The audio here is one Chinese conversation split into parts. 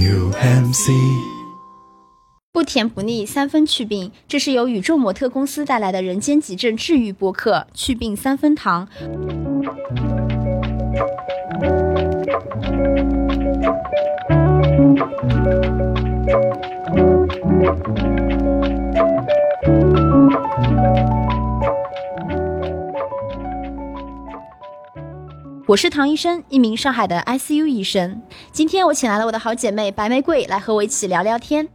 New MC。不甜不腻，三分祛病。这是由宇宙模特公司带来的人间疾症治愈播客，祛病三分糖。我是唐医生，一名上海的 ICU 医生。今天我请来了我的好姐妹白玫瑰来和我一起聊聊天。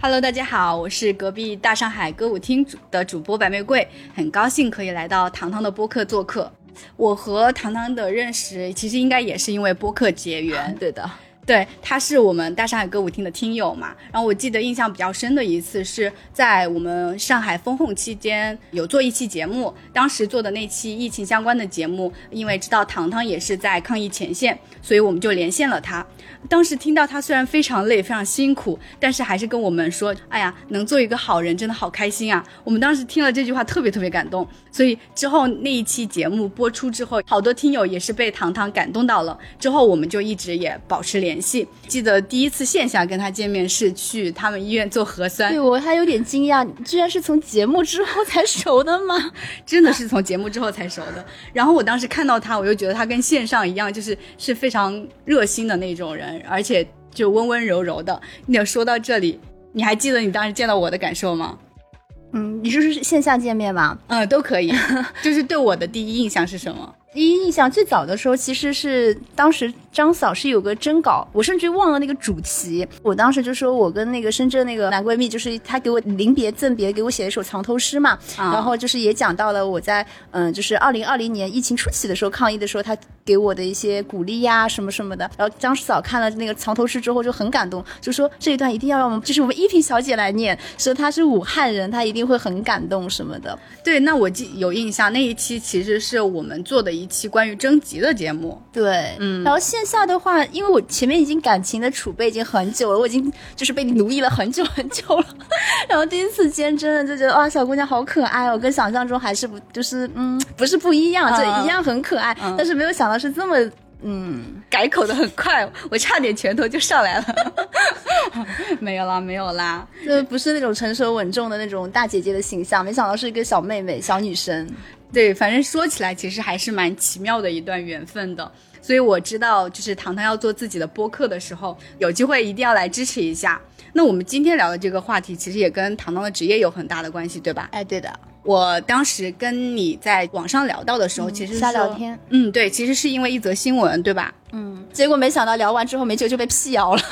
Hello，大家好，我是隔壁大上海歌舞厅主的主播白玫瑰，很高兴可以来到糖糖的播客做客。我和糖糖的认识，其实应该也是因为播客结缘。对的，对，他是我们大上海歌舞厅的听友嘛。然后我记得印象比较深的一次是在我们上海封控期间有做一期节目，当时做的那期疫情相关的节目，因为知道糖糖也是在抗疫前线，所以我们就连线了他。当时听到他虽然非常累、非常辛苦，但是还是跟我们说：“哎呀，能做一个好人真的好开心啊！”我们当时听了这句话特别特别感动，所以之后那一期节目播出之后，好多听友也是被糖糖感动到了。之后我们就一直也保持联系。记得第一次线下跟他见面是去他们医院做核酸对，我还有点惊讶，居然是从节目之后才熟的吗？真的是从节目之后才熟的。然后我当时看到他，我就觉得他跟线上一样，就是是非常热心的那种人，而且就温温柔柔的。你说到这里，你还记得你当时见到我的感受吗？嗯，你是说线下见面吗？嗯，都可以。就是对我的第一印象是什么？第一印象最早的时候，其实是当时张嫂是有个征稿，我甚至忘了那个主题。我当时就说我跟那个深圳那个男闺蜜，就是他给我临别赠别，给我写了一首藏头诗嘛。啊然后就是也讲到了我在嗯，就是二零二零年疫情初期的时候抗疫的时候，他给我的一些鼓励呀、什么什么的。然后张嫂看了那个藏头诗之后就很感动，就说这一段一定要让我们就是我们依萍小姐来念，说她是武汉人，她一定会很感动什么的。对，那我记有印象，那一期其实是我们做的一期关于征集的节目。对，嗯，然后线下的话，因为我前面已经感情的储备已经很久了，我已经就是被你奴役了很久很久了，然后第一次见真的就觉得哇，小姑娘好可爱哦，跟想象中还是不就是嗯不是不一样，嗯就一样很可爱，但是没有想到是这么嗯改口的很快，我差点拳头就上来了。没有啦，没有啦。就不是那种成熟稳重的那种大姐姐的形象，没想到是一个小妹妹、小女生。对，反正说起来，其实还是蛮奇妙的一段缘分的。所以我知道，就是糖糖要做自己的播客的时候，有机会一定要来支持一下。那我们今天聊的这个话题，其实也跟糖糖的职业有很大的关系，对吧？哎，对的，我当时跟你在网上聊到的时候，其实是说瞎聊天。嗯，对，其实是因为一则新闻，对吧？嗯，结果没想到聊完之后没久就被辟谣了。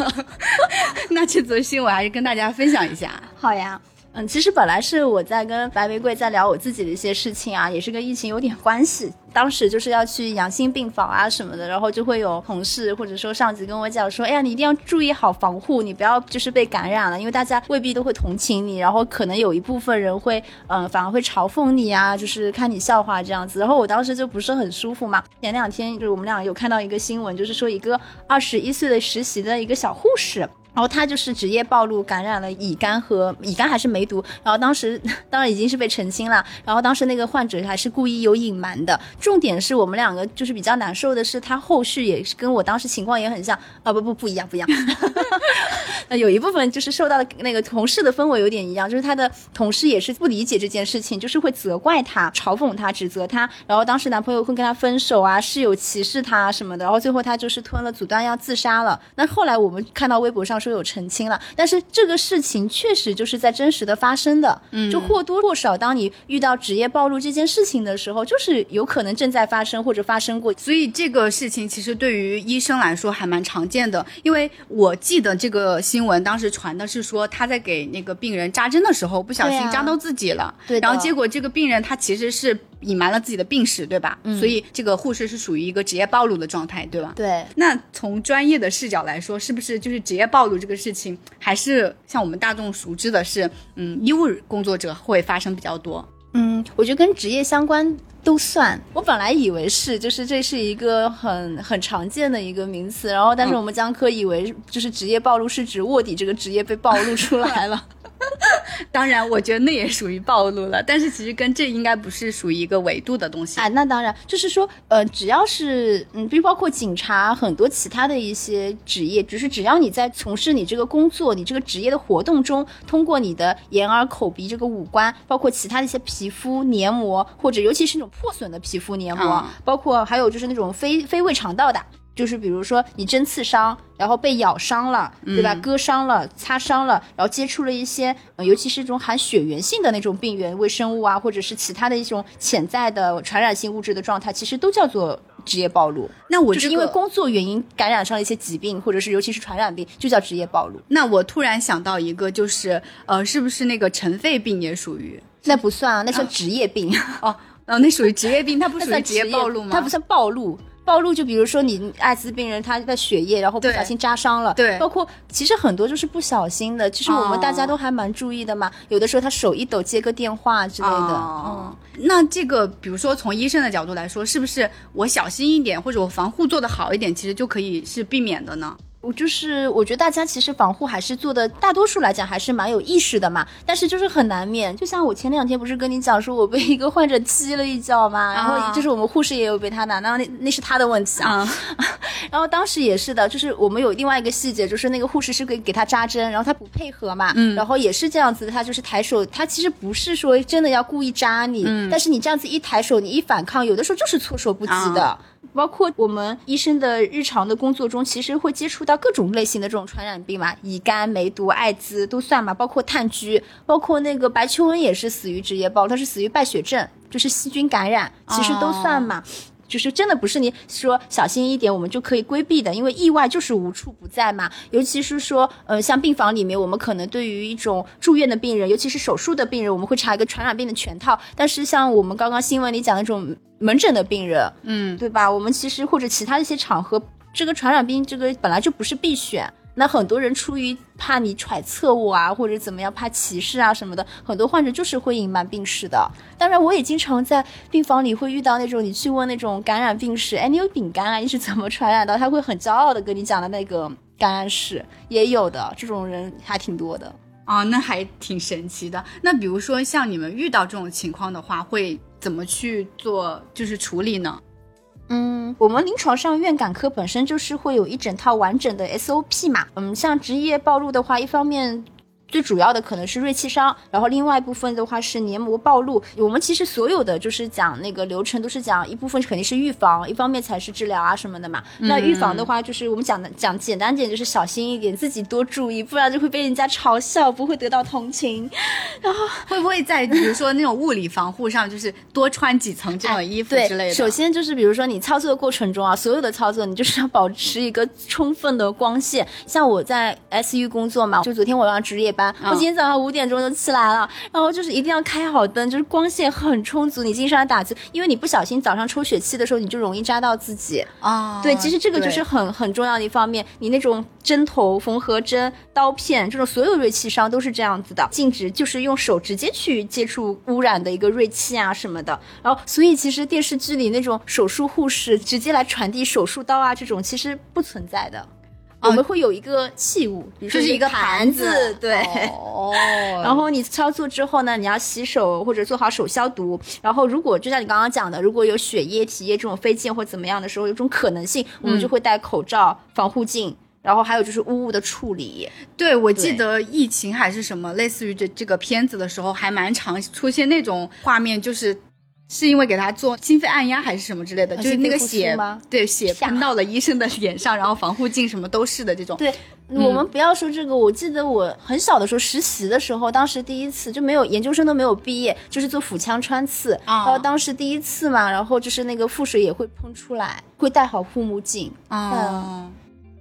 那这则新闻还是跟大家分享一下。好呀。嗯，其实本来是我在跟白玫瑰在聊我自己的一些事情啊，也是跟疫情有点关系。当时就是要去阳性病房啊什么的，然后就会有同事或者说上级跟我讲说，哎呀，你一定要注意好防护，你不要就是被感染了，因为大家未必都会同情你，然后可能有一部分人会，嗯、反而会嘲讽你啊，就是看你笑话这样子。然后我当时就不是很舒服嘛。前两天就是我们俩有看到一个新闻，就是说一个二十一岁的实习的一个小护士。然后他就是职业暴露，感染了乙肝和乙肝还是梅毒。然后当时 当然已经是被澄清了。然后当时那个患者还是故意有隐瞒的。重点是我们两个就是比较难受的是，他后续也是跟我当时情况也很像啊，不不不一样不一样。那有一部分就是受到的那个同事的氛围有点一样，就是他的同事也是不理解这件事情，就是会责怪他、嘲讽他、指责他。然后当时男朋友会跟他分手啊，室友歧视他什么的。然后最后他就是吞了阻断药自杀了。那后来我们看到微博上说有澄清了，但是这个事情确实就是在真实的发生的，嗯，就或多或少，当你遇到职业暴露这件事情的时候，就是有可能正在发生或者发生过。所以这个事情其实对于医生来说还蛮常见的，因为我记得这个新闻当时传的是说他在给那个病人扎针的时候不小心扎到自己了，对的。然后结果这个病人他其实是隐瞒了自己的病史，对吧？嗯所以这个护士是属于一个职业暴露的状态，对吧？对，那从专业的视角来说，是不是就是职业暴露这个事情，还是像我们大众熟知的是，嗯，医务工作者会发生比较多？嗯，我觉得跟职业相关都算。我本来以为是，就是这是一个很很常见的一个名词，然后但是我们江科以为就是职业暴露是指卧底这个职业被暴露出来了。当然，我觉得那也属于暴露了。但是其实跟这应该不是属于一个维度的东西啊。那当然，就是说，呃，只要是嗯，比如包括警察，很多其他的一些职业，只是只要你在从事你这个工作、你这个职业的活动中，通过你的眼耳口鼻这个五官，包括其他的一些皮肤黏膜，或者尤其是那种破损的皮肤黏膜，包括还有就是那种非非胃肠道的。就是比如说你针刺伤，然后被咬伤了，对吧？割伤了、擦伤了，然后接触了一些，呃尤其是这种含血源性的那种病原微生物啊，或者是其他的一种潜在的传染性物质的状态，其实都叫做职业暴露。那我就是因为工作原因感染上了一些疾病，或者是尤其是传染病，就叫职业暴露。那我突然想到一个，就是呃，是不是那个尘肺病也属于？那不算啊，那算职业病哦。哦，那属于职业病，它不 属于职业暴露吗？它不算暴露。暴露就比如说你艾滋病人他的血液，然后不小心扎伤了，对，包括其实很多就是不小心的，其实我们大家都还蛮注意的嘛。有的时候他手一抖接个电话之类的，嗯，那这个比如说从医生的角度来说，是不是我小心一点或者我防护做得好一点，其实就可以是避免的呢？我就是，我觉得大家其实防护还是做的，大多数来讲还是蛮有意识的嘛。但是就是很难免，就像我前两天不是跟你讲说，我被一个患者踢了一脚嘛，然后就是我们护士也有被他打，那那那是他的问题啊。然后当时也是的，就是我们有另外一个细节，就是那个护士是给给他扎针，然后他不配合嘛，嗯，然后也是这样子，他就是抬手，他其实不是说真的要故意扎你，嗯，但是你这样子一抬手，你一反抗，有的时候就是措手不及的。包括我们医生的日常的工作中，其实会接触到各种类型的这种传染病嘛，乙肝、梅毒、艾滋都算嘛，包括炭疽，包括那个白求恩也是死于职业暴，他是死于败血症，就是细菌感染，其实都算嘛。就是真的不是你说小心一点，我们就可以规避的，因为意外就是无处不在嘛。尤其是说，呃，像病房里面，我们可能对于一种住院的病人，尤其是手术的病人，我们会查一个传染病的全套。但是像我们刚刚新闻里讲的这种门诊的病人，嗯，对吧？我们其实或者其他一些场合，这个传染病这个本来就不是必选。那很多人出于怕你揣测我啊，或者怎么样，怕歧视啊什么的，很多患者就是会隐瞒病史的。当然，我也经常在病房里会遇到那种你去问那种感染病史，哎，你有丙肝啊，你是怎么传染的？他会很骄傲的跟你讲的那个感染史，也有的这种人还挺多的啊，那还挺神奇的。那比如说像你们遇到这种情况的话，会怎么去做，就是处理呢？嗯，我们临床上院感科本身就是会有一整套完整的 SOP 嘛。嗯，像职业暴露的话，一方面。最主要的可能是锐气伤，然后另外一部分的话是黏膜暴露。我们其实所有的就是讲那个流程，都是讲一部分肯定是预防，一方面才是治疗啊什么的嘛。那预防的话，就是我们讲的讲简单点，就是小心一点，自己多注意，不然就会被人家嘲笑，不会得到同情。然后 会不会在比如说那种物理防护上，就是多穿几层这种衣服之类的？首先就是比如说你操作的过程中啊，所有的操作你就是要保持一个充分的光线。像我在 SU 工作嘛，就昨天晚上值夜。我今天早上五点钟就起来了，然后就是一定要开好灯，就是光线很充足。你经常打字，因为你不小心早上抽血气的时候，你就容易扎到自己啊。对，其实这个就是很很重要的一方面。你那种针头、缝合针、刀片这种所有锐器伤都是这样子的，禁止就是用手直接去接触污染的一个锐器啊什么的。然后，所以其实电视剧里那种手术护士直接来传递手术刀啊这种，其实不存在的。我们会有一个器物，比如说一个盘子，对。哦。然后你操作之后呢，你要洗手或者做好手消毒。然后如果就像你刚刚讲的，如果有血液、体液这种飞溅或怎么样的时候，有种可能性，我们就会戴口罩、防护镜。然后还有就是污物的处理。对，我记得疫情还是什么，类似于这这个片子的时候，还蛮常出现那种画面，就是。是因为给他做心肺按压还是什么之类的，就是那个血对血喷到了医生的脸上，然后防护镜什么都是的这种。对，我们不要说这个，我记得我很小的时候实习的时候，当时第一次就没有研究生都没有毕业，就是做腹腔穿刺，然后当时第一次嘛，然后就是那个腹水也会喷出来，会戴好护目镜。嗯。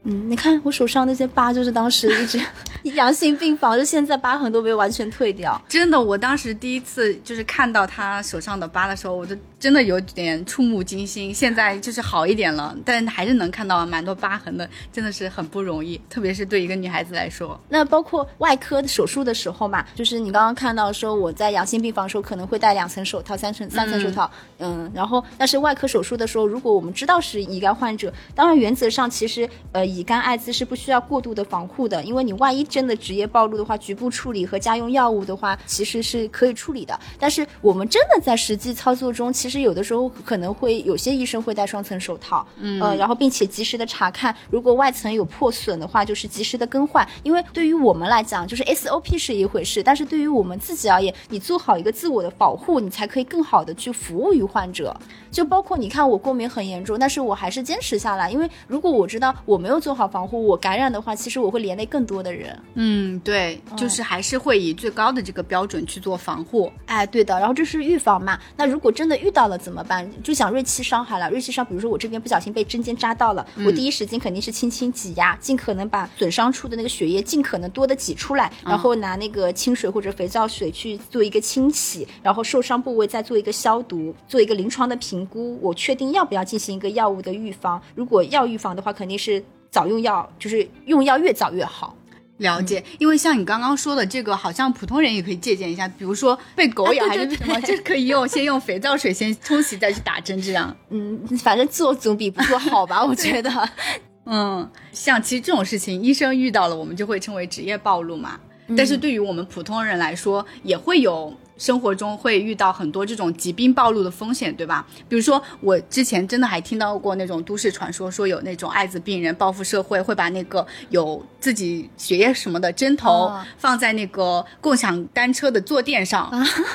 嗯，你看我手上那些疤，就是当时一直 阳性病房，就现在疤痕都没有完全退掉。真的，我当时第一次就是看到他手上的疤的时候，我就真的有点触目惊心。现在就是好一点了，但还是能看到蛮多疤痕的，真的是很不容易，特别是对一个女孩子来说。那包括外科手术的时候嘛，就是你刚刚看到说我在阳性病房的时候可能会戴两层手套、三层三层手套，嗯，然后但是外科手术的时候，如果我们知道是乙肝患者，当然原则上其实呃乙肝艾滋是不需要过度的防护的，因为你万一真的职业暴露的话，局部处理和家用药物的话其实是可以处理的。但是我们真的在实际操作中，其实有的时候可能会有些医生会戴双层手套，嗯，呃，然后并且及时的查看，如果外层有破损的话，就是及时的更换。因为对于我们来讲，就是 SOP 是一回事，但是对于我们自己而言，你做好一个自我的保护，你才可以更好的去服务于患者。就包括你看我过敏很严重，但是我还是坚持下来，因为如果我知道我没有做好防护，我感染的话，其实我会连累更多的人。嗯，对，就是还是会以最高的这个标准去做防护。哎，对的。然后这是预防嘛？那如果真的遇到了怎么办？就讲锐器伤害了，锐器伤，比如说我这边不小心被针尖扎到了，我第一时间肯定是轻轻挤压，尽可能把损伤处的那个血液尽可能多的挤出来，然后拿那个清水或者肥皂水去做一个清洗，然后受伤部位再做一个消毒，做一个临床的评估，我确定要不要进行一个药物的预防。如果要预防的话，肯定是早用药，就是用药越早越好。了解，因为像你刚刚说的这个，好像普通人也可以借鉴一下，比如说被狗咬还是什么，就可以用先用肥皂水先冲洗，再去打针这样。嗯，反正做总比不做好吧，我觉得。嗯，像其实这种事情，医生遇到了，我们就会称为职业暴露嘛。但是对于我们普通人来说，也会有。生活中会遇到很多这种疾病暴露的风险，对吧？比如说，我之前真的还听到过那种都市传说，说有那种艾滋病人报复社会，会把那个有自己血液什么的针头放在那个共享单车的坐垫上，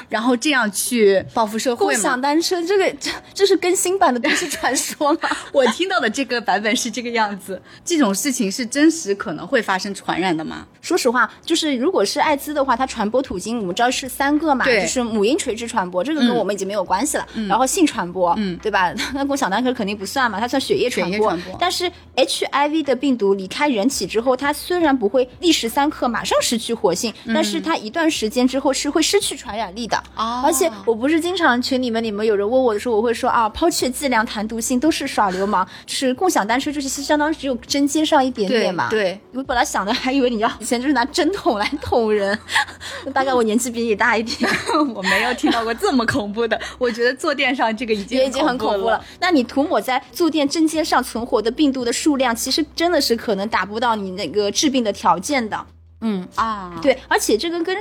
然后这样去报复社会。共享单车这个这这是更新版的都市传说吗？我听到的这个版本是这个样子。这种事情是真实可能会发生传染的吗？说实话，就是如果是艾滋的话，它传播途径我们知道是三个嘛。就是母婴垂直传播，这个跟我们已经没有关系了。然后性传播，嗯，对吧？那共享单车肯定不算嘛，它算血液传播。但是 HIV 的病毒离开人体之后，它虽然不会立时三刻马上失去活性，但是它一段时间之后是会失去传染力的。哦。而且我不是经常群里面你们有人问我的时候，我会说啊，抛却剂量谈毒性都是耍流氓，是共享单车就是相当于只有针尖上一点点嘛。对。我本来想的还以为你要以前就是拿针筒来捅人，大概我年纪比你大一点。我没有听到过这么恐怖的，我觉得坐垫上这个已经也已经很恐怖了。那你涂抹在坐垫针尖上存活的病毒的数量，其实真的是可能达不到你那个治病的条件的。嗯啊，对，而且这个跟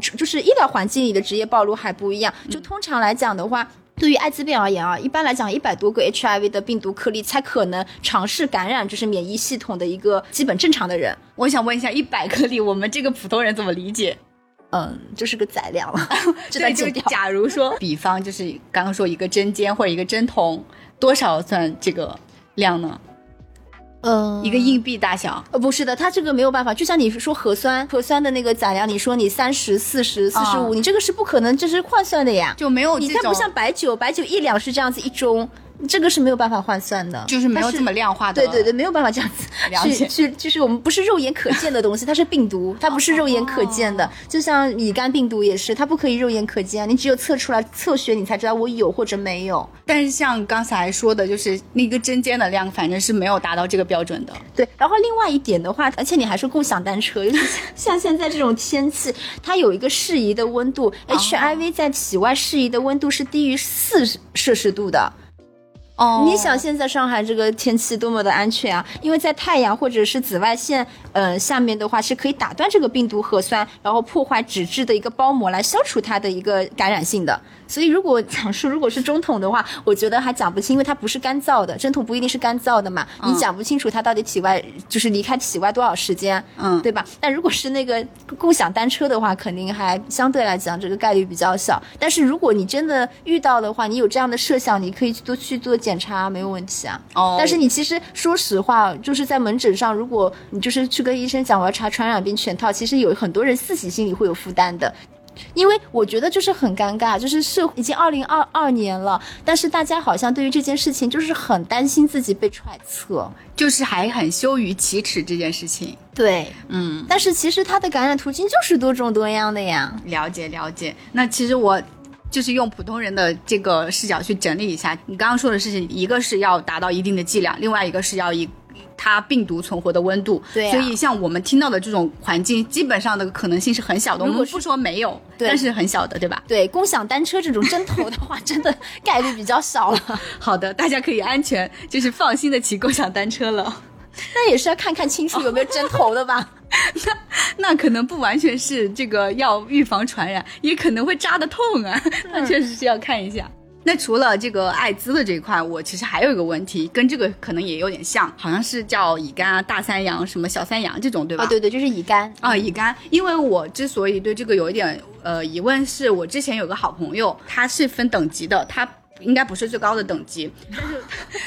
就是医疗环境里的职业暴露还不一样。就通常来讲的话，对于艾滋病而言啊，一般来讲一百多个 HIV 的病毒颗粒才可能尝试感染，就是免疫系统的一个基本正常的人。我想问一下，一百颗粒，我们这个普通人怎么理解？嗯，就是个载量了。对，就假如说，比方就是刚刚说一个针尖或者一个针筒，多少算这个量呢？嗯，一个硬币大小？呃，不是的，它这个没有办法。就像你说核酸，核酸的那个载量，你说你三十四十四十五，你这个是不可能，这是换算的呀，就没有。你它不像白酒，白酒一两是这样子一盅。这个是没有办法换算的，就是没有这么量化的。对对对，没有办法这样子去去，就是我们不是肉眼可见的东西，它是病毒，它不是肉眼可见的。就像乙肝病毒也是，它不可以肉眼可见，你只有测出来测血，你才知道我有或者没有。但是像刚才说的，就是那个针尖的量，反正是没有达到这个标准的。对，然后另外一点的话，而且你还是共享单车，像现在这种天气，它有一个适宜的温度，HIV 在体外适宜的温度是低于四摄氏度的。哦，你想现在上海这个天气多么的安全啊？因为在太阳或者是紫外线，呃，下面的话是可以打断这个病毒核酸，然后破坏纸质的一个包膜，来消除它的一个感染性的。所以，如果讲述如果是中筒的话，我觉得还讲不清，因为它不是干燥的，针筒不一定是干燥的嘛，你讲不清楚它到底体外就是离开体外多少时间，嗯，对吧？但如果是那个 共享单车的话，肯定还相对来讲这个概率比较小。但是如果你真的遇到的话，你有这样的设想，你可以多去做检查，没有问题啊。哦，但是你其实说实话，就是在门诊上，如果你就是去跟医生讲我要查传染病全套，其实有很多人自己心里会有负担的。因为我觉得就是很尴尬，就是是已经二零二二年了，但是大家好像对于这件事情就是很担心自己被揣测，就是还很羞于启齿这件事情。对，嗯，但是其实它的感染途径就是多种多样的呀。了解了解，那其实我。就是用普通人的这个视角去整理一下。你刚刚说的事情，一个是要达到一定的剂量，另外一个是要以它病毒存活的温度。对啊所以像我们听到的这种环境，基本上的可能性是很小的。我们不说没有，但是很小的，对吧？对，共享单车这种针头的话，真的概率比较小了。好的，大家可以安全，就是放心的骑共享单车了。那也是要看看清楚有没有针头的吧。那可能不完全是这个要预防传染，也可能会扎得痛啊，那确实是要看一下。那除了这个艾滋的这一块，我其实还有一个问题，跟这个可能也有点像，好像是叫乙肝啊、大三阳、什么小三阳这种，对吧？啊，对对，就是乙肝。啊，乙肝，因为我之所以对这个有一点呃疑问，是我之前有个好朋友，他是分等级的，他应该不是最高的等级，但是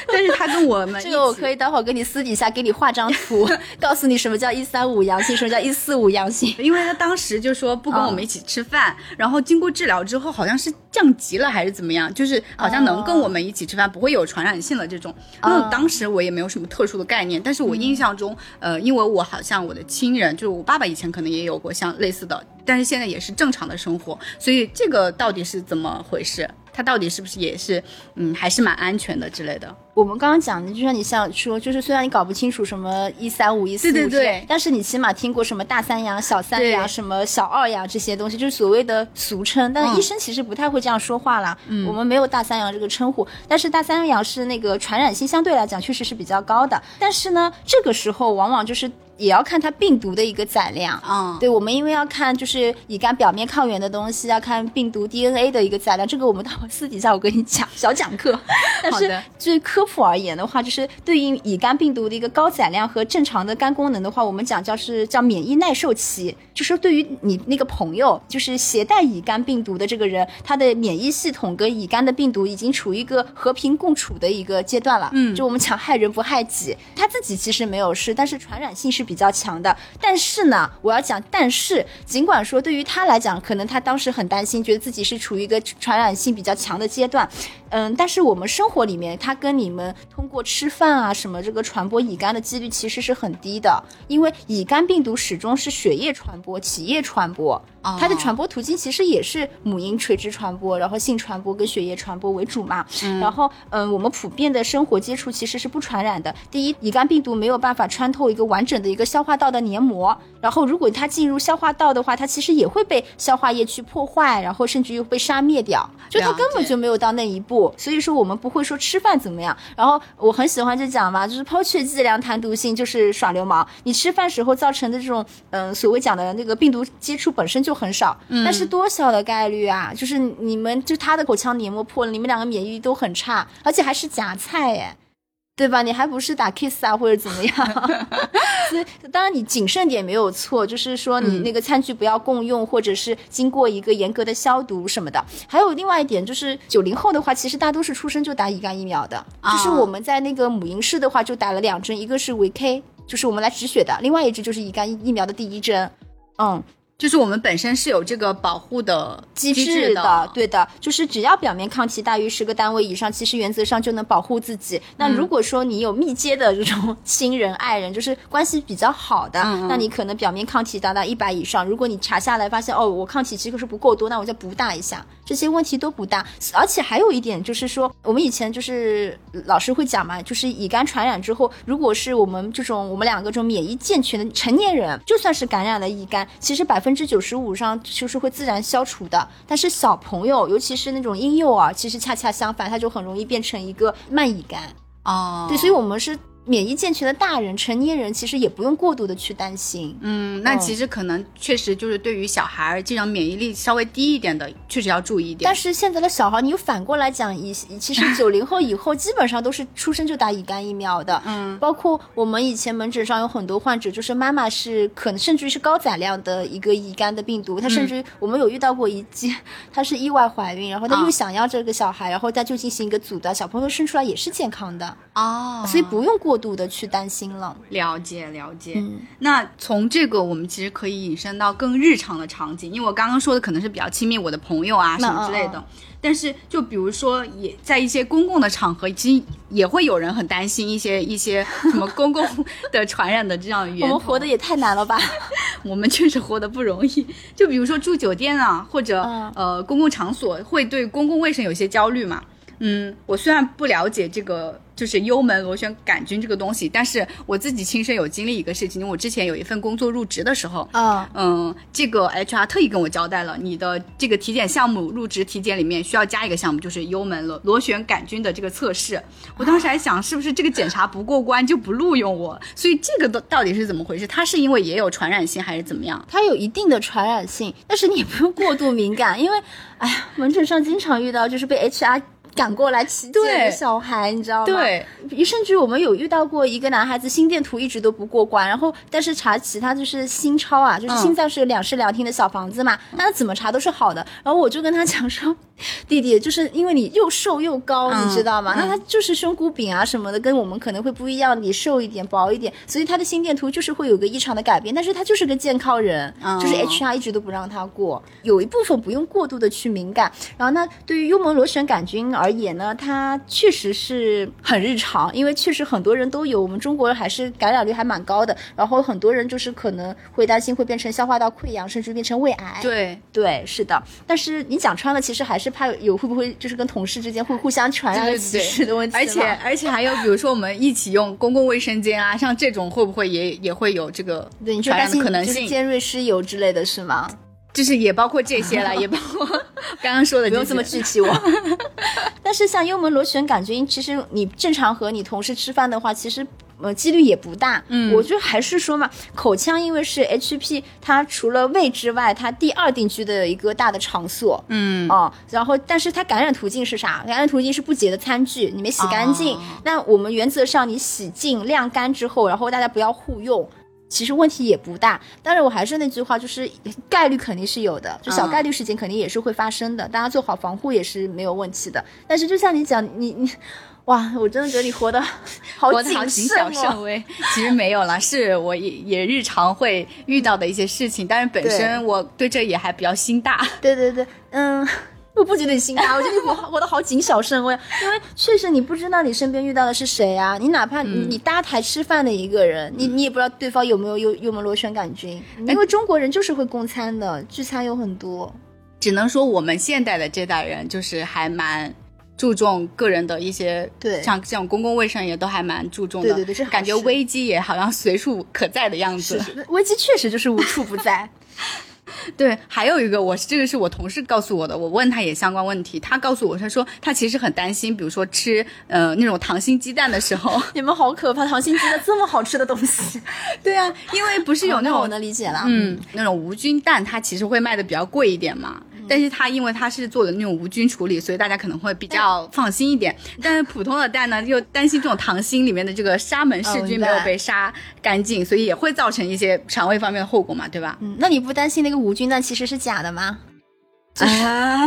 但是他跟我们 这个我可以待会儿给你私底下给你画张图，告诉你什么叫一三五阳性，什么叫一四五阳性。因为他当时就说不跟我们一起吃饭，然后经过治疗之后好像是降级了还是怎么样，就是好像能跟我们一起吃饭，不会有传染性的这种。那、当时我也没有什么特殊的概念，但是我印象中，呃，因为我好像我的亲人，就是我爸爸以前可能也有过像类似的，但是现在也是正常的生活，所以这个到底是怎么回事？它到底是不是也是，嗯，还是蛮安全的之类的？我们刚刚讲的，就像你像说，就是虽然你搞不清楚什么一三五、一四五，对对对但是你起码听过什么大三阳、小三阳、什么小二阳这些东西，就是所谓的俗称。但嗯是医生其实不太会这样说话啦。嗯，我们没有大三阳这个称呼，但是大三阳是那个传染性相对来讲确实是比较高的。但是呢，这个时候往往就是也要看它病毒的一个载量。嗯，对，我们因为要看就是乙肝表面抗原的东西，要看病毒 DNA 的一个载量，这个我们待会私底下我跟你讲小讲课。但是好的就是科普而言的话，就是对应乙肝病毒的一个高载量和正常的肝功能的话，我们讲叫是叫免疫耐受期，就是对于你那个朋友，就是携带乙肝病毒的这个人，他的免疫系统跟乙肝的病毒已经处于一个和平共处的一个阶段了。嗯就我们讲害人不害己，他自己其实没有事，但是传染性是比较强的。但是呢，我要讲，但是尽管说对于他来讲，可能他当时很担心，觉得自己是处于一个传染性比较强的阶段，嗯，但是我们生活里面，他跟你们通过吃饭啊什么这个传播乙肝的几率其实是很低的，因为乙肝病毒始终是血液传播、体液传播，它的传播途径其实也是母婴垂直传播，然后性传播跟血液传播为主嘛。然后，嗯，我们普遍的生活接触其实是不传染的。第一，乙肝病毒没有办法穿透一个完整的一个消化道的黏膜，然后如果它进入消化道的话，它其实也会被消化液去破坏，然后甚至于被杀灭掉，就它根本就没有到那一步。所以说，我们不会说吃饭怎么样。然后我很喜欢就讲嘛，就是抛却剂量谈毒性，就是耍流氓。你吃饭时候造成的这种，嗯，所谓讲的那个病毒接触本身就很少，但是多小的概率啊？就是你们就他的口腔黏膜破了，你们两个免疫力都很差，而且还是夹菜耶。对吧？你还不是打 kiss 啊，或者怎么样？所以当然你谨慎点没有错，就是说你那个餐具不要共用，或者是经过一个严格的消毒什么的。还有另外一点就是九零后的话，其实大多数出生就打乙肝疫苗的，就是我们在那个母婴室的话就打了两针，一个是维 K，就是我们来止血的，另外一支就是乙肝疫苗的第一针。嗯，就是我们本身是有这个保护的机制制的，对的，就是只要表面抗体大于十个单位以上，其实原则上就能保护自己。那如果说你有密接的这种亲人、爱人，就是关系比较好的，那你可能表面抗体达到一百以上。如果你查下来发现哦，我抗体其实是不够多，那我再补打一下，这些问题都不大。而且还有一点就是说，我们以前就是老师会讲嘛，就是乙肝传染之后，如果是我们这种我们两个这种免疫健全的成年人，就算是感染了乙肝，其实百分之九十五上就是会自然消除的。但是小朋友，尤其是那种婴幼儿，其实恰恰相反，他就很容易变成一个慢乙肝。哦。对，所以我们是免疫健全的大人、成年人，其实也不用过度的去担心。嗯，那嗯。其实可能确实就是对于小孩儿这种免疫力稍微低一点的，确实要注意一点。但是现在的小孩，你又反过来讲，以其实九零后以后基本上都是出生就打乙肝疫苗的，嗯，包括我们以前门诊上有很多患者，就是妈妈是可能甚至于是高载量的一个乙肝的病毒，她甚至于我们有遇到过一件，她是意外怀孕，然后她啊又想要这个小孩，然后她就进行一个阻断，小朋友生出来也是健康的，哦，所以不用过度的去担心了。了解了解。嗯那从这个我们其实可以引申到更日常的场景，因为我刚刚说的可能是比较亲密我的朋友啊什么之类的。嗯但是，就比如说，也在一些公共的场合，其实也会有人很担心一些一些什么公共的传染的这样的源头。我们活的也太难了吧？我们确实活得不容易。就比如说住酒店啊，或者、嗯呃公共场所，会对公共卫生有些焦虑嘛。嗯，我虽然不了解这个就是幽门螺旋杆菌这个东西，但是我自己亲身有经历一个事情。我之前有一份工作入职的时候，啊，嗯，这个 HR 特意跟我交代了，你的这个体检项目入职体检里面需要加一个项目，就是幽门螺螺旋杆菌的这个测试。我当时还想，是不是这个检查不过关就不录用我？所以这个到到底是怎么回事？它是因为也有传染性还是怎么样？它有一定的传染性，但是你不用过度敏感，因为，哎呀，门诊上经常遇到就是被 HR 赶过来体检的对小孩，你知道吗？对，甚至我们有遇到过一个男孩子心电图一直都不过关，然后但是查其他就是心超啊，就是嗯心脏是两室两厅的小房子嘛，那他怎么查都是好的。然后我就跟他讲说，弟弟，就是因为你又瘦又高，嗯你知道吗？嗯那他就是胸骨柄啊什么的，跟我们可能会不一样，你瘦一点、薄一点，所以他的心电图就是会有个异常的改变，但是他就是个健康人，哦就是 HR 一直都不让他过，有一部分不用过度的去敏感。然后呢，对于幽门螺旋杆菌而言呢，它确实是很日常，因为确实很多人都有，我们中国人还是感染率还蛮高的。然后很多人就是可能会担心会变成消化道溃疡，甚至变成胃癌。对，对，是的。但是你讲穿了，其实还是怕有会不会就是跟同事之间会互相传染对歧视的问题嘛。而且而且还有，比如说我们一起用公共卫生间啊，像这种会不会也也会有这个对，传染的可能性？就是尖锐湿疣之类的是吗？就是也包括这些了，也包括 刚刚说的不用这么具体我。但是像幽门螺旋杆菌，其实你正常和你同事吃饭的话，其实。呃，几率也不大，嗯，我就还是说嘛，口腔因为是 HP，它除了胃之外，它第二定居的一个大的场所，嗯哦，然后但是它感染途径是啥？感染途径是不洁的餐具，你没洗干净。哦那我们原则上你洗净晾干之后，然后大家不要互用。其实问题也不大，但是我还是那句话，就是概率肯定是有的，就小嗯概率事件肯定也是会发生的，大家做好防护也是没有问题的。但是就像你讲，你你，哇，我真的觉得你活得 好谨谨小慎微。其实没有啦，是我也也日常会遇到的一些事情，但是本身我对这也还比较心大。对对对，嗯。我不觉得你心大，我觉得你活活得好谨小慎微，因为确实你不知道你身边遇到的是谁啊。你哪怕你、你搭台吃饭的一个人，你你也不知道对方有没有幽幽门螺旋杆菌，因为中国人就是会共餐的，聚餐有很多。只能说我们现代的这代人就是还蛮注重个人的一些，对像这种公共卫生也都还蛮注重的。对对对是感觉危机也好像随处可在的样子。是是，危机确实就是无处不在。对，还有一个我这个是我同事告诉我的，我问他也相关问题，他告诉我他说他其实很担心，比如说吃呃那种溏心鸡蛋的时候，你们好可怕，溏心鸡蛋这么好吃的东西，对啊，因为不是有那种、哦我能理解了。嗯，那种无菌蛋，它其实会卖的比较贵一点嘛。但是它因为它是做的那种无菌处理，所以大家可能会比较放心一点。但是普通的蛋呢，又担心这种糖心里面的这个沙门氏菌没有被杀干净，所以也会造成一些肠胃方面的后果嘛，对吧？嗯，那你不担心那个无菌蛋其实是假的吗？啊，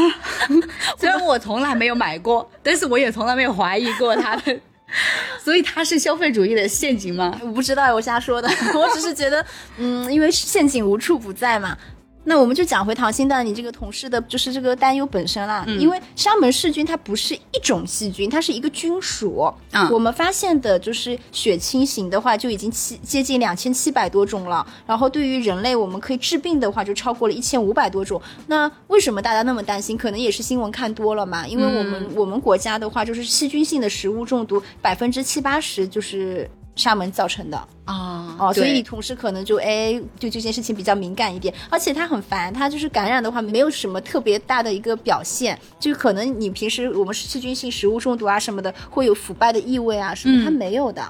虽然我从来没有买过，但是我也从来没有怀疑过它的。所以它是消费主义的陷阱吗？我不知道，我瞎说的。我只是觉得，嗯，因为陷阱无处不在嘛。那我们就讲回唐心蛋，你这个同事的就是这个担忧本身啦。因为沙门氏菌它不是一种细菌，它是一个菌属。嗯我们发现的就是血清型的话，就已经七接近两千七百多种了。然后对于人类我们可以治病的话，就超过了一千五百多种。那为什么大家那么担心？可能也是新闻看多了嘛。因为我们、我们国家的话，就是细菌性的食物中毒，百分之七八十就是沙门造成的。啊哦，所以你同事可能就哎对这件事情比较敏感一点，而且他很烦，他就是感染的话没有什么特别大的一个表现，就可能你平时我们是细菌性食物中毒啊什么的，会有腐败的异味啊什么，嗯。他没有的，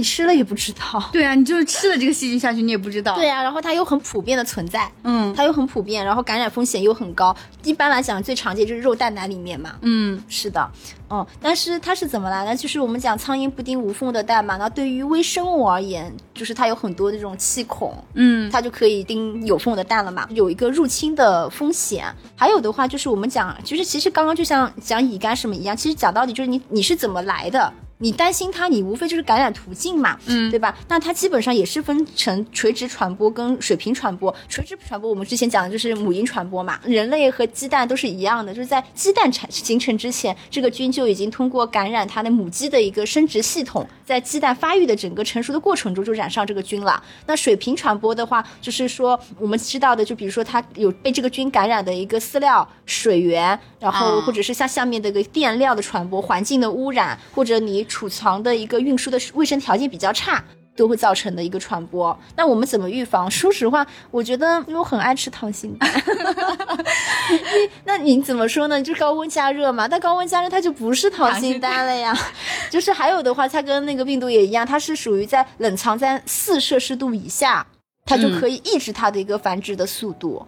你吃了也不知道。对啊，你就是吃了这个细菌下去，你也不知道。对啊，然后它又很普遍的存在，嗯它又很普遍，然后感染风险又很高。一般来讲，最常见就是肉蛋奶里面嘛。嗯是的，嗯，但是它是怎么来呢？就是我们讲苍蝇不叮无缝的蛋嘛，那对于微生物而言，就是它有很多这种气孔，嗯它就可以叮有缝的蛋了嘛，有一个入侵的风险。还有的话就是我们讲，就是其实刚刚就像讲乙肝什么一样，其实讲到底就是你你是怎么来的。你担心它，你无非就是感染途径嘛，嗯，对吧？那它基本上也是分成垂直传播跟水平传播。垂直传播我们之前讲的就是母婴传播嘛，人类和鸡蛋都是一样的，就是在鸡蛋产形成之前，这个菌就已经通过感染它的母鸡的一个生殖系统，在鸡蛋发育的整个成熟的过程中就染上这个菌了。那水平传播的话，就是说我们知道的，就比如说它有被这个菌感染的一个饲料、水源，然后啊或者是像下面的一个垫料的传播、环境的污染，或者你储藏的一个运输的卫生条件比较差。都会造成的一个传播。那我们怎么预防？说实话，我觉得因为我很爱吃溏心蛋，那你怎么说呢？就是高温加热嘛。但高温加热它就不是溏心蛋了呀。就是还有的话，它跟那个病毒也一样，它是属于在冷藏在四摄氏度以下，它就可以抑制它的一个繁殖的速度。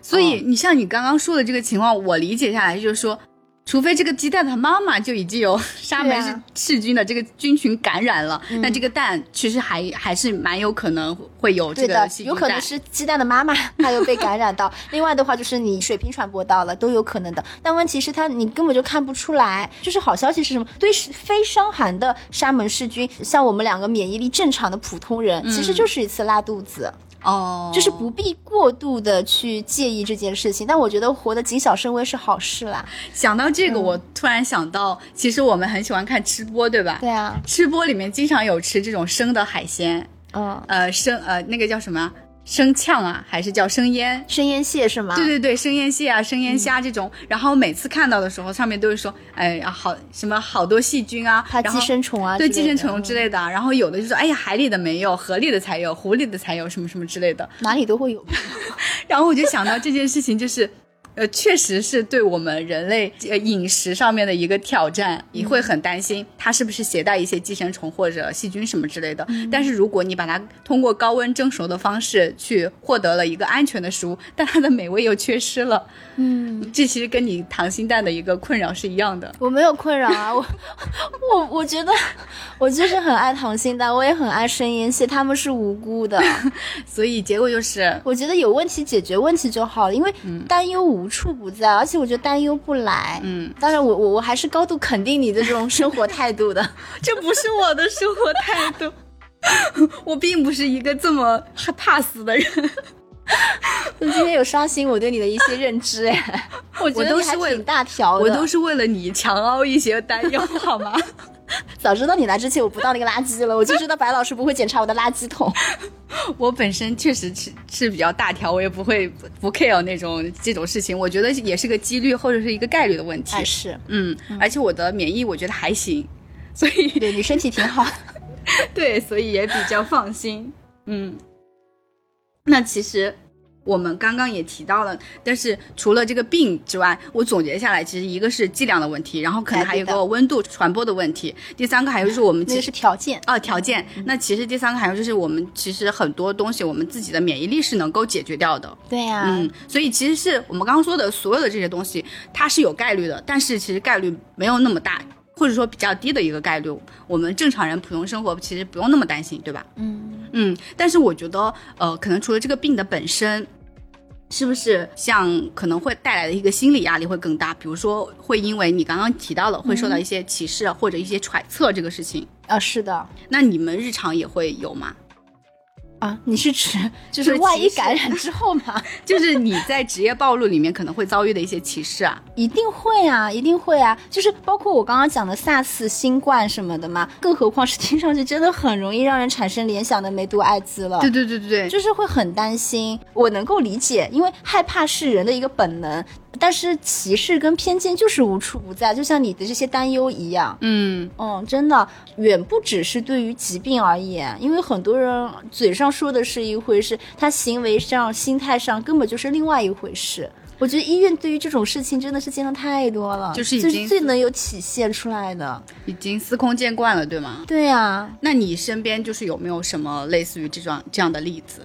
所以你像你刚刚说的这个情况，我理解下来就是说，除非这个鸡蛋的妈妈就已经有 沙门氏菌的这个菌群感染了，那这个蛋其实还还是蛮有可能会有这个细，菌有可能是鸡蛋的妈妈，它又被感染到。另外的话，就是你水平传播到了，都有可能的。但问题是它你根本就看不出来。就是好消息是什么？对非伤寒的沙门氏菌，像我们两个免疫力正常的普通人，其实就是一次拉肚子。哦，就是不必过度的去介意这件事情。但我觉得活得谨小慎微是好事啦。想到这个，我突然想到，其实我们很喜欢看吃播，对吧？对啊，吃播里面经常有吃这种生的海鲜，嗯，呃，生呃那个叫什么生呛啊，还是叫生腌？生腌蟹是吗？对对对，生腌蟹啊，生腌嗯虾这种，然后每次看到的时候，上面都是说，哎呀，好什么好多细菌啊，怕然后寄生虫啊对，寄生虫之嗯类的，然后有的就说，哎呀，海里的没有，河里的才有，湖里的才有，什么什么之类的。哪里都会有。然后我就想到这件事情，就是，呃，确实是对我们人类呃饮食上面的一个挑战，你会很担心它是不是携带一些寄生虫或者细菌什么之类的。但是如果你把它通过高温蒸熟的方式去获得了一个安全的食物，但它的美味又缺失了，嗯，这其实跟你溏心蛋的一个困扰是一样的。我没有困扰啊，我我我觉得我就是很爱溏心蛋，我也很爱生腌蟹，他们是无辜的。所以结果就是，我觉得有问题解决问题就好了，因为担忧无处不在，而且我觉得担忧不来。嗯，当然我我我还是高度肯定你的这种生活态度的。这不是我的生活态度。我并不是一个这么害怕死的人，就今天有刷新我对你的一些认知，哎，我觉得你还都是为挺大条的。我都是为了你强凹一些担忧，好吗？早知道你来之前我不倒那个垃圾了，我就知道白老师不会检查我的垃圾桶。我本身确实是是比较大条，我也不会不 care 那种这种事情，我觉得也是个几率或者是一个概率的问题。哎，是嗯，而且我的免疫我觉得还行，所以对你身体挺好。对，所以也比较放心。嗯，那其实我们刚刚也提到了，但是除了这个病之外，我总结下来，其实一个是剂量的问题，然后可能还有个温度传播的问题，第三个还有就是我们其实是条件。哦，条件。那其实第三个还有就是我们其实很多东西，我们自己的免疫力是能够解决掉的。对呀、嗯，所以其实是我们刚刚说的所有的这些东西，它是有概率的，但是其实概率没有那么大，或者说比较低的一个概率。我们正常人普通生活其实不用那么担心，对吧？嗯，嗯，但是我觉得，呃，可能除了这个病的本身，是不是像可能会带来的一个心理压力会更大？比如说，会因为你刚刚提到了会受到一些歧视或者一些揣测这个事情，啊，是的。那你们日常也会有吗？啊，你是指就 就是是万一感染之后嘛？就是你在职业暴露里面可能会遭遇的一些歧视啊。一定会啊，一定会啊，就是包括我刚刚讲的 SARS、新冠什么的嘛，更何况是听上去真的很容易让人产生联想的梅毒、艾滋了。对对对对对，就是会很担心，我能够理解，因为害怕是人的一个本能，但是歧视跟偏见就是无处不在，就像你的这些担忧一样。嗯，嗯，真的远不只是对于疾病而言，因为很多人嘴上说的是一回事，他行为上、心态上根本就是另外一回事。我觉得医院对于这种事情真的是见的太多了，就是已经最能有体现出来的。已经司空见惯了，对吗？对呀、那你身边就是有没有什么类似于这种这样的例子？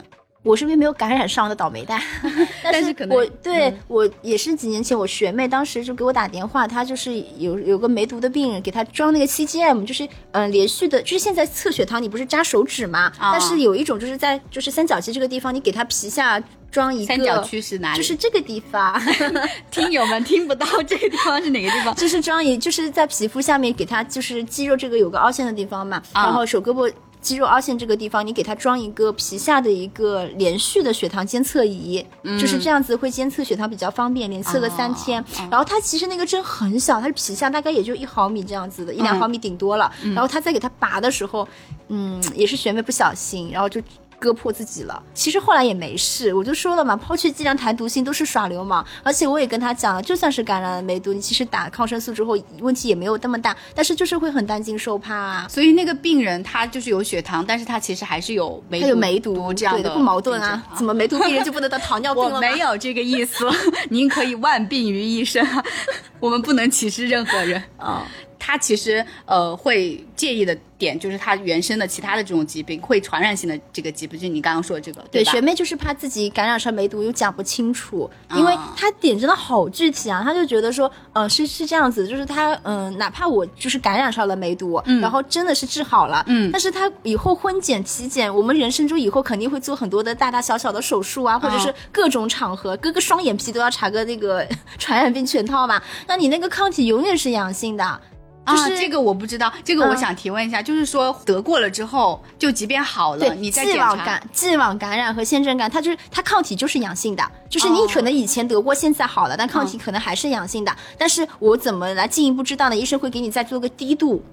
我是因为没有感染上的倒霉蛋，但是可能我对、嗯我也是几年前我学妹当时就给我打电话，她就是有有个梅毒的病人，给她装那个 CGM，就是嗯、呃连续的，就是现在测血糖你不是扎手指吗？啊但是有一种就是在就是三角肌这个地方，你给她皮下装一个三角区是哪里？就是这个地方，听友们听不到这个地方是哪个地方？就是装一就是在皮肤下面给它就是肌肉这个有个凹陷的地方嘛，啊然后手胳膊。肌肉凹陷这个地方，你给它装一个皮下的一个连续的血糖监测仪，就是这样子会监测血糖比较方便，连测个三天。然后它其实那个针很小，它是皮下大概也就一毫米这样子的，一两毫米顶多了。然后他在给它拔的时候，嗯，也是学妹不小心，然后就。割破自己了，其实后来也没事，我就说了嘛，抛去剂量谈毒性都是耍流氓，而且我也跟他讲了，就算是感染了梅毒，你其实打抗生素之后问题也没有那么大，但是就是会很担惊受怕啊。所以那个病人他就是有血糖，但是他其实还是有梅毒，他有梅毒这样的对不矛盾啊怎么梅毒病人就不能得糖尿病了我？没有这个意思，您可以万病于一身，我们不能歧视任何人。哦，他其实呃会介意的点就是他原生的其他的这种疾病，会传染性的这个疾病，就是你刚刚说的这个，对，吧？学妹就是怕自己感染上梅毒又讲不清楚，啊因为她点真的好具体啊，她就觉得说，呃，是是这样子，就是她，嗯、哪怕我就是感染上了梅毒，然后真的是治好了，嗯但是她以后婚检、体检，我们人生中以后肯定会做很多的大大小小的手术啊，或者是各种场合，割个双眼皮都要查个那个 传染病全套嘛，那你那个抗体永远是阳性的。就是、啊，这个我不知道，这个我嗯想提问一下，就是说得过了之后，就即便好了，你再既检查，往感、既往感染和腺症感，它就是它抗体就是阳性的，就是你哦可能以前得过，现在好了，但抗体可能还是阳性的。但是我怎么来进一步知道呢？医生会给你再做个低度。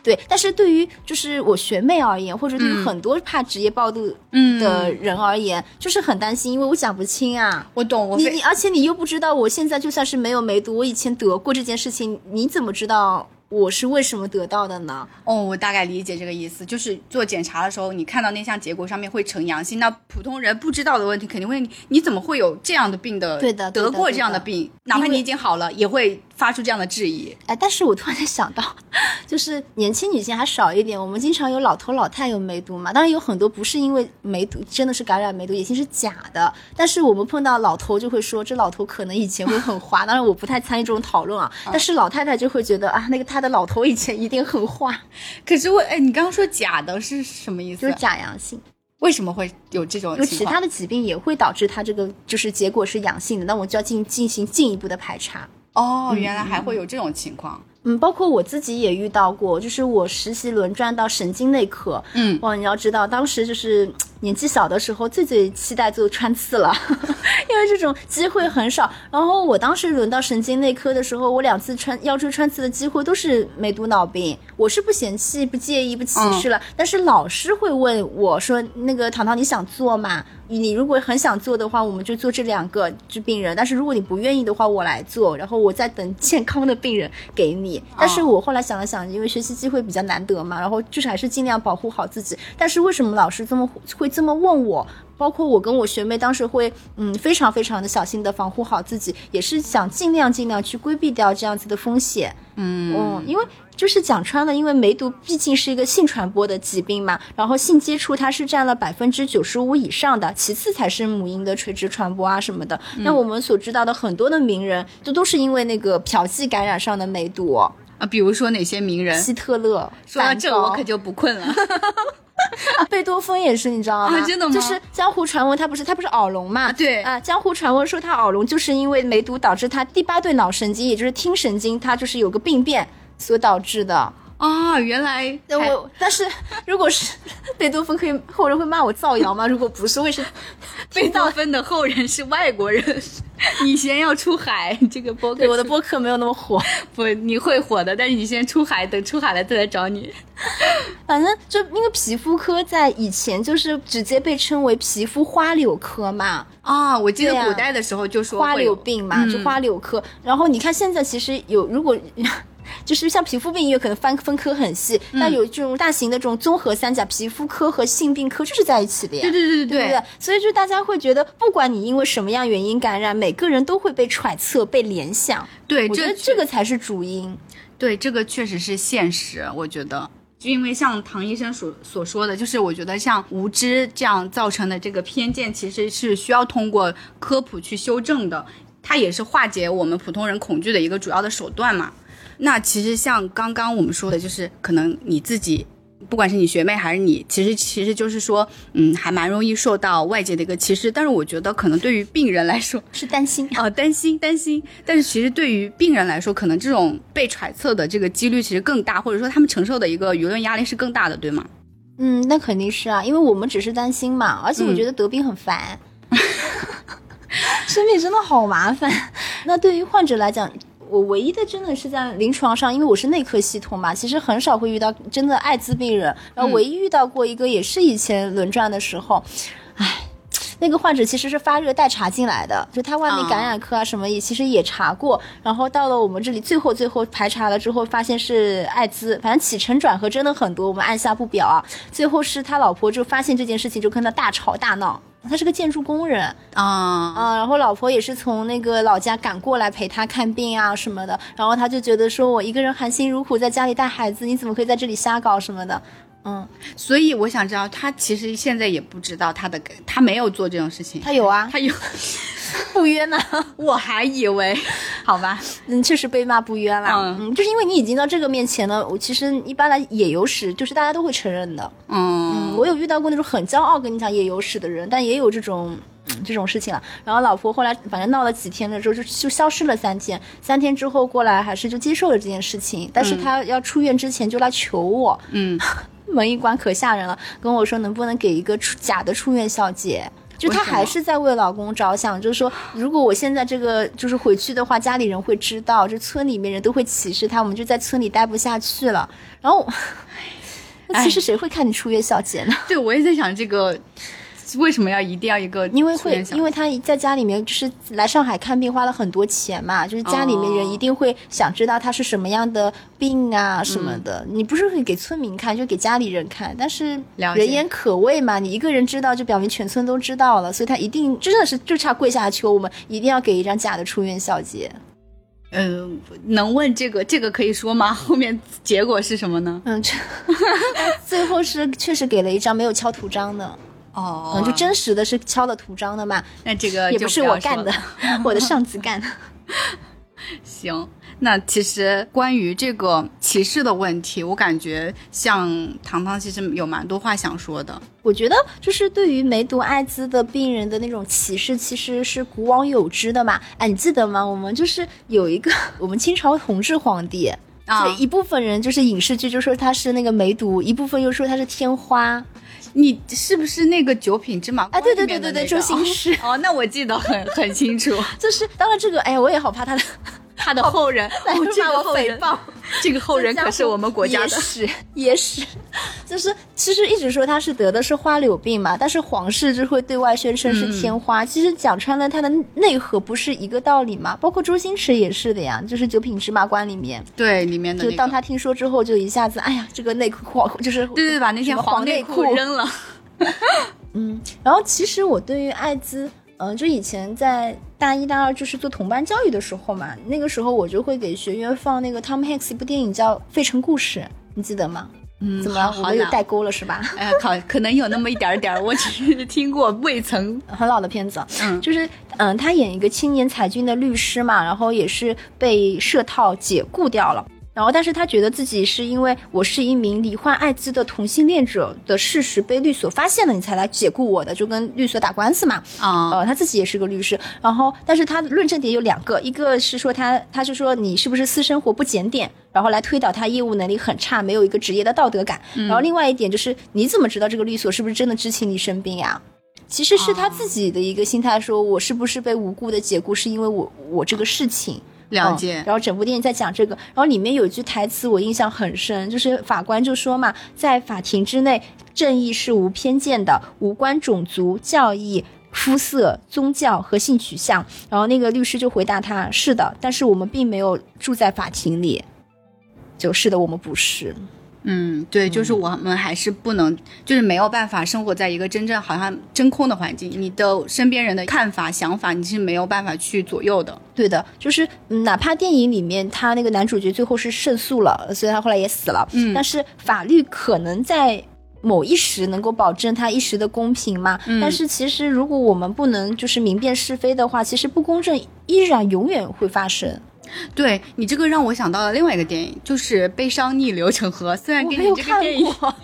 对，但是对于就是我学妹而言，或者对于嗯很多怕职业暴露嗯的人而言，就是很担心，因为我讲不清啊。我懂，我非你你，而且你又不知道，我现在就算是没有梅毒，我以前得过这件事情，你怎么知道我是为什么得到的呢？哦，我大概理解这个意思，就是做检查的时候，你看到那项结果上面会呈阳性，那普通人不知道的问题肯定会，你怎么会有这样的病的？对的得过这样的病，哪怕你已经好了，也会发出这样的质疑。哎，但是我突然间想到，就是年轻女性还少一点，我们经常有老头老太有梅毒嘛，当然有很多不是因为梅毒，真的是感染梅毒，已经是假的。但是我们碰到老头就会说，这老头可能以前会很花，当然我不太参与这种讨论啊。但是老太太就会觉得啊，那个他的老头以前一定很花，可是我，哎，你刚刚说假的是什么意思？就是假阳性。为什么会有这种情况？其他的疾病也会导致他这个就是结果是阳性的，那我就要进进行进一步的排查。哦，原来还会有这种情况。嗯，包括我自己也遇到过，就是我实习轮转到神经内科，嗯，哇，你要知道，当时就是年纪小的时候，最最期待做穿刺了，因为这种机会很少。然后我当时轮到神经内科的时候，我两次穿腰椎穿刺的机会都是梅毒脑病，我是不嫌弃、不介意、不歧视了，但是老师会问我说：“那个糖糖，你想做吗？你如果很想做的话，我们就做这两个就病人；但是如果你不愿意的话，我来做，然后我再等健康的病人给你。但是我后来想了想，因为学习机会比较难得嘛，然后就是还是尽量保护好自己。但是为什么老师这么会这么问我？包括我跟我学妹当时会，嗯，非常非常的小心的防护好自己，也是想尽量尽量去规避掉这样子的风险。嗯因为就是讲穿了，因为梅毒毕竟是一个性传播的疾病嘛，然后性接触它是占了百分之九十五以上的，其次才是母婴的垂直传播啊什么的。那我们所知道的很多的名人，这都是因为那个嫖妓感染上的梅毒，啊，比如说哪些名人？希特勒。说到这，我可就不困了。啊，贝多芬也是，你知道吗？啊真的吗就是江湖传闻，他不是他不是耳聋嘛？对啊，江湖传闻说他耳聋，就是因为梅毒导致他第八对脑神经，也就是听神经，他就是有个病变所导致的。啊，原来我但是 如果是贝多芬，可以后人会骂我造谣吗？如果不是，为什么贝多芬的后人是外国人，你先要出海。这个播客对我的播客没有那么火。不，你会火的，但是你先出海，等出海了再来找你。反正就因为皮肤科在以前就是直接被称为皮肤花柳科嘛，啊，我记得古代的时候就说花柳病嘛，嗯就花柳科。然后你看现在其实有，如果就是像皮肤病也可能分分科很细，嗯但有这种大型的这种综合三甲，皮肤科和性病科就是在一起的呀。对对对对不对？所以就大家会觉得，不管你因为什么样原因感染，每个人都会被揣测、被联想。对，我觉得这个才是主因。对这个确实是现实，我觉得。就因为像唐医生所所说的，就是我觉得像无知这样造成的这个偏见，其实是需要通过科普去修正的。它也是化解我们普通人恐惧的一个主要的手段嘛。那其实像刚刚我们说的，就是可能你自己。不管是你学妹还是你，其实其实就是说，嗯，还蛮容易受到外界的一个歧视。但是我觉得，可能对于病人来说 是担心啊，担心担心。但是其实对于病人来说，可能这种被揣测的这个几率其实更大，或者说他们承受的一个舆论压力是更大的，对吗？嗯，那肯定是啊，因为我们只是担心嘛，而且我觉得得病很烦，生病真的好麻烦。那对于患者来讲。我唯一的真的是在临床上，因为我是内科系统嘛，其实很少会遇到真的艾滋病人。然后唯一遇到过一个，也是以前轮转的时候，唉，那个患者其实是发热带查进来的，就他外面感染科啊什么也其实也查过，然后到了我们这里，最后最后排查了之后，发现是艾滋，反正起承转合真的很多，我们按下不表啊。最后是他老婆就发现这件事情，就跟他大吵大闹。他是个建筑工人。啊。啊，然后老婆也是从那个老家赶过来陪他看病啊什么的，然后他就觉得说我一个人含辛茹苦在家里带孩子，你怎么可以在这里瞎搞什么的？嗯，所以我想知道，他其实现在也不知道他的，他没有做这种事情，他有啊，他有。不约呢？我还以为，好吧，嗯，确实被骂不冤啦。嗯，就是因为你已经到这个面前了。我其实一般来野有史，就是大家都会承认的。嗯，我有遇到过那种很骄傲跟你讲野有史的人，但也有这种这种事情了。然后老婆后来反正闹了几天的时候，就就消失了三天。三天之后过来，还是就接受了这件事情。但是他要出院之前就来求我。嗯，门一关可吓人了，跟我说能不能给一个出假的出院小姐。就她还是在为老公着想，就是说，如果我现在这个就是回去的话，家里人会知道，这村里面人都会歧视她，我们就在村里待不下去了。然后，那其实谁会看你出月小姐呢？对，我也在想这个。为什么要一定要一个？因为会，因为他在家里面就是来上海看病花了很多钱嘛，就是家里面人一定会想知道他是什么样的病啊什么的。你不是会给村民看，就给家里人看，但是人言可畏嘛，你一个人知道就表明全村都知道了，所以他一定真的是就差跪下求我们一定要给一张假的出院小结。嗯，能问这个这个可以说吗？后面结果是什么呢？嗯，最后是确实给了一张没有敲图章的。哦，就真实的是敲了图章的嘛？那这个也不是我干的，我的上级干的。行，那其实关于这个歧视的问题，我感觉像糖糖其实有蛮多话想说的。我觉得就是对于梅毒、艾滋的病人的那种歧视，其实是古往有之的嘛。哎，你记得吗？我们就是有一个 我们清朝同治皇帝，啊，一部分人就是影视剧就说他是那个梅毒，一部分又说他是天花。你是不是那个九品芝麻官？哎，对对对对对，周星驰。哦，那我记得很很清楚。就是当然这个，哎呀，我也好怕他的。他的后人，这个后人，这个后人可是我们国家的，也是，也是，就是其实一直说他是得的是花柳病嘛，但是皇室就会对外宣称是天花，其实讲穿了他的内核不是一个道理嘛，包括周星驰也是的呀，就是九品芝麻官里面，对里面的，就当他听说之后，就一下子，哎呀，这个内裤黄，就是对对，把那些黄内裤。扔了，嗯，然后其实我对于艾滋。嗯，就以前在大一、大二就是做同班教育的时候嘛，那个时候我就会给学员放那个 Tom Hanks 一部电影叫《费城故事》，你记得吗？嗯，怎么我们有代沟了是吧？哎，好，可能有那么一点点儿，我只是听过，未曾 很老的片子。嗯，就是嗯，他演一个青年才俊的律师嘛，然后也是被设套解雇掉了。然后，但是他觉得自己是因为我是一名罹患艾滋的同性恋者的事实被律所发现了，你才来解雇我的，就跟律所打官司嘛。啊，呃，他自己也是个律师。然后，但是他的论证点有两个，一个是说他，他是说你是不是私生活不检点，然后来推导他业务能力很差，没有一个职业的道德感。然后，另外一点就是你怎么知道这个律所是不是真的知情你生病呀？其实是他自己的一个心态，说我是不是被无故的解雇，是因为我我这个事情。了解，然后整部电影在讲这个，然后里面有一句台词我印象很深，就是法官就说嘛，在法庭之内，正义是无偏见的，无关种族、教义、肤色、宗教和性取向。然后那个律师就回答他，是的，但是我们并没有住在法庭里，就是的，我们不是。嗯，对，就是我们还是不能，就是没有办法生活在一个真正好像真空的环境，你的身边人的看法、想法，你是没有办法去左右的。对的，就是嗯哪怕电影里面他那个男主角最后是胜诉了，所以他后来也死了，嗯但是法律可能在。某一时能够保证他一时的公平嘛？嗯但是其实如果我们不能就是明辨是非的话，其实不公正依然永远会发生。对你这个让我想到了另外一个电影，就是《悲伤逆流成河》。虽然跟你这个电影，过，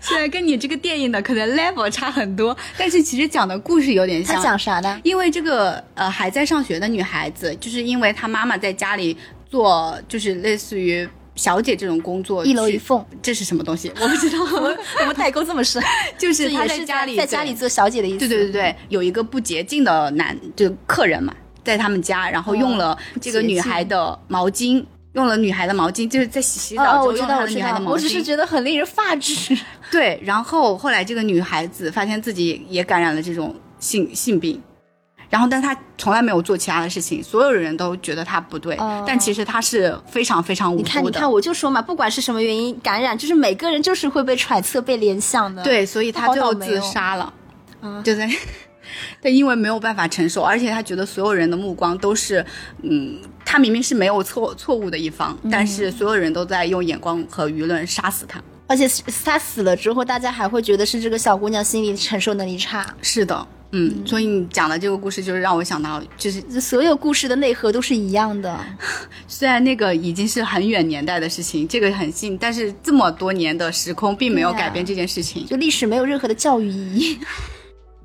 虽然跟你这个电影的可能 level 差很多，但是其实讲的故事有点他像。讲啥的？因为这个呃还在上学的女孩子，就是因为她妈妈在家里做就是类似于小姐这种工作，一楼一凤，这是什么东西？我不知道，我们代沟这么深，就是她在家里在家里做小姐的意思。对对对对，有一个不洁净的男就客人嘛，在他们家，然后用了这个女孩的毛巾，用了女孩的毛巾，就是在洗洗澡哦，之后我知道，用了女孩的毛巾。我只是觉得很令人发指。对，然后后来这个女孩子发现自己也感染了这种性性病。然后，但她从来没有做其他的事情，所有人都觉得她不对，哦但其实她是非常非常无，辜的。你看，我就说嘛，不管是什么原因感染，就是每个人就是会被揣测、被联想的。，对，所以她好最后自杀了，嗯就在，对，因为没有办法承受，而且他觉得所有人的目光都是，嗯，他明明是没有错错误的一方，但嗯是所有人都在用眼光和舆论杀死他。而且他死了之后，大家还会觉得是这个小姑娘心理承受能力差。是的，嗯，所以你讲的这个故事就是让我想到，就是所有故事的内核都是一样的。虽然那个已经是很远年代的事情，这个很近，但是这么多年的时空并没有改变这件事情。就历史没有任何的教育意义。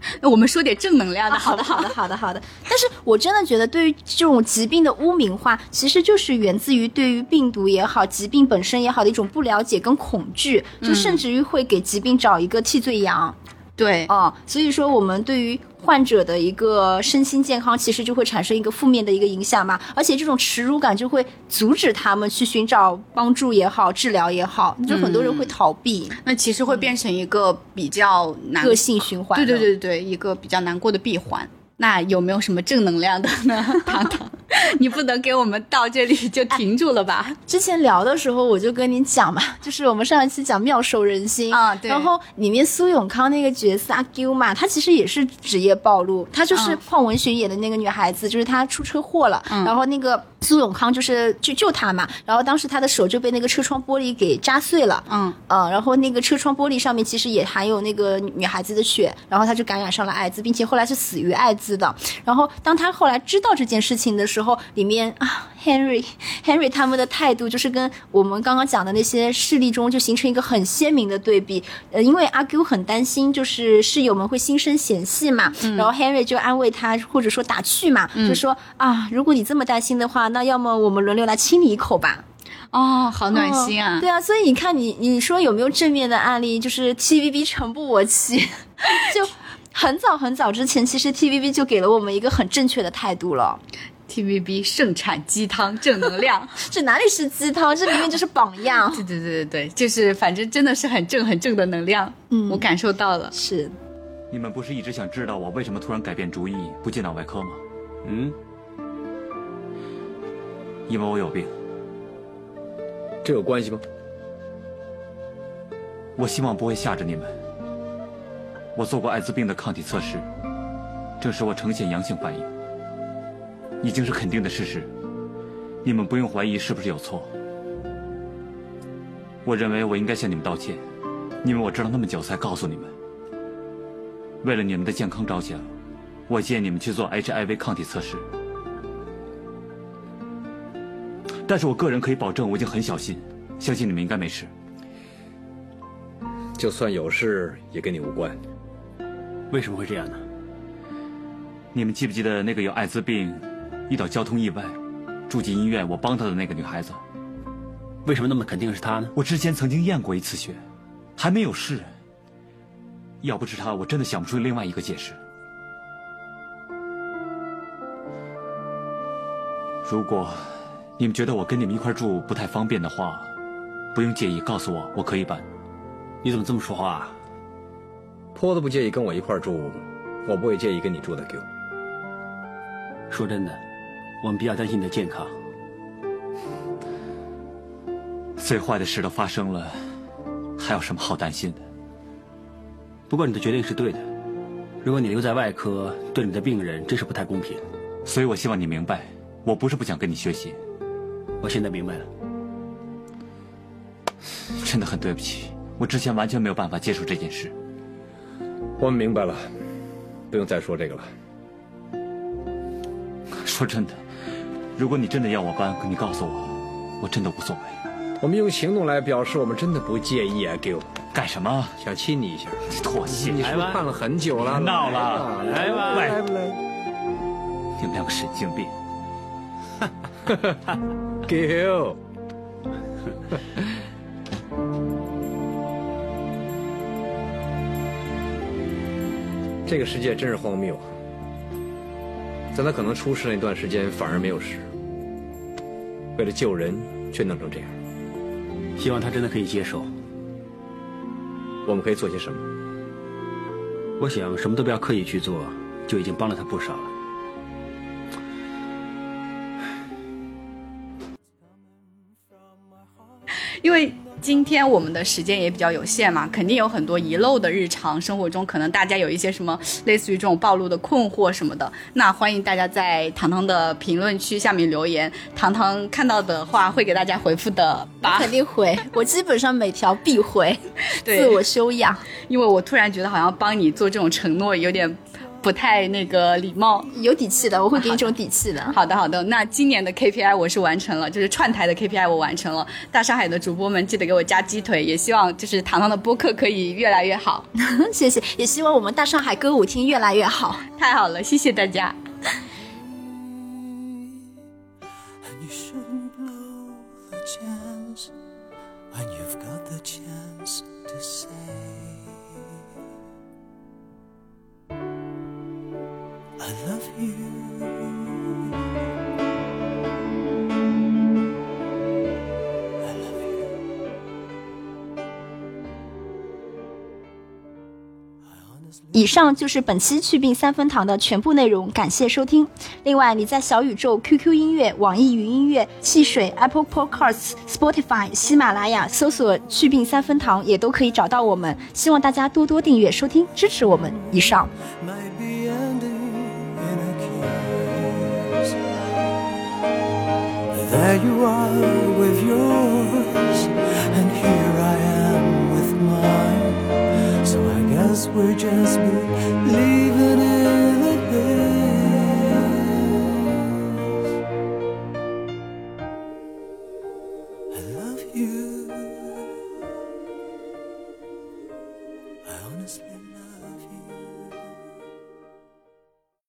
那我们说点正能量的，好的，好的，好的，好的。但是我真的觉得，对于这种疾病的污名化，其实就是源自于对于病毒也好、疾病本身也好的一种不了解跟恐惧，就甚至于会给疾病找一个替罪羊。对，哦，所以说我们对于患者的一个身心健康，其实就会产生一个负面的一个影响嘛，而且这种耻辱感就会阻止他们去寻找帮助也好，治疗也好，就很多人会逃避，那其实会变成一个比较难恶性循环。对对，对对，一个比较难过的闭环。那有没有什么正能量的呢？糖糖，你不能给我们到这里就停住了吧？之前聊的时候我就跟你讲嘛，就是我们上一期讲妙手仁心啊对然后里面苏永康那个角色阿 Q 嘛，他其实也是职业暴露，他就是嗯邝文寻演的那个女孩子，就是她出车祸了，然后那个苏永康就是去救她嘛，然后当时她的手就被那个车窗玻璃给扎碎了，嗯，呃，然后那个车窗玻璃上面其实也含有那个女孩子的血，然后她就感染上了艾滋，并且后来是死于艾滋的。然后当她后来知道这件事情的时候，里面啊，Henry Henry 他们的态度就是跟我们刚刚讲的那些事例中就形成一个很鲜明的对比。呃，因为阿 Q 很担心就是室友们会心生嫌隙嘛，然后 Henry 就安慰他，或者说打趣嘛，就说啊，如果你这么担心的话，那要么我们轮流来亲你一口吧。哦，好暖心啊！对啊，所以你看你，你说有没有正面的案例？就是 TVB 诚不我欺，就很早很早之前，其实 TVB 就给了我们一个很正确的态度了。TVB 盛产鸡汤正能量，这哪里是鸡汤，这明明就是榜样。对对对对对，就是反正真的是很正很正的能量，嗯我感受到了。是，你们不是一直想知道我为什么突然改变主意不进脑外科吗？嗯，因为我有病。这有关系吗？我希望不会吓着你们。我做过艾滋病的抗体测试，证实我呈现阳性反应，已经是肯定的事实。你们不用怀疑是不是有错。我认为我应该向你们道歉，因为我知道那么久才告诉你们。为了你们的健康着想，我建议你们去做 HIV 抗体测试。但是我个人可以保证，我已经很小心，相信你们应该没事。就算有事，也跟你无关。为什么会这样呢？你们记不记得那个有艾滋病、遇到交通意外、住进医院，我帮她的那个女孩子？为什么那么肯定是他呢？我之前曾经验过一次血，还没有事。要不是她，我真的想不出另外一个解释。如果你们觉得我跟你们一块住不太方便的话，不用介意，告诉我，我可以搬。你怎么这么说话啊？坡子不介意跟我一块住，我不会介意跟你住的。Q，说真的，我们比较担心你的健康。最坏的事都发生了，还有什么好担心的？不过你的决定是对的。如果你留在外科，对你的病人真是不太公平。所以我希望你明白，我不是不想跟你学习。我现在明白了。真的很对不起，我之前完全没有办法接受这件事。我们明白了，不用再说这个了。说真的，如果你真的要我搬，你告诉我，我真的无所谓。我们用行动来表示我们真的不介意啊，Gil。干什么？想亲你一下。妥协？你是不是看了很久了？别闹了，来吧，来不来你们两个神经病！？Gil，这个世界真是荒谬啊！在他可能出事那段时间，反而没有事。为了救人，却弄成这样。希望他真的可以接受。我们可以做些什么？我想什么都不要刻意去做，就已经帮了他不少了。因为今天我们的时间也比较有限嘛，肯定有很多遗漏的日常生活中，可能大家有一些什么类似于这种暴露的困惑什么的，那欢迎大家在糖糖的评论区下面留言，糖糖看到的话会给大家回复的吧。肯定回，我基本上每条必回，对自我修养。因为我突然觉得好像帮你做这种承诺有点不太那个礼貌。有底气的，我会给你这种底气的。好的，好的。那今年的 KPI 我是完成了，就是串台的 KPI 我完成了。大上海的主播们记得给我加鸡腿，也希望就是糖糖的播客可以越来越好。谢谢，也希望我们大上海歌舞厅越来越好。太好了，谢谢大家。Chance you've got the chance to say, love you. I love you. Honestly. 以上就是本期祛病三分堂的全部内容，感谢收听。另外，你在小宇宙、QQ 音乐、网易云音乐、汽水、Apple Podcasts、Spotify、喜马拉雅搜索“祛病三分堂”也都可以找到我们。希望大家多多订阅收听，支持我们。以上。There you are with yours, and here I am with mine. So I guess we're just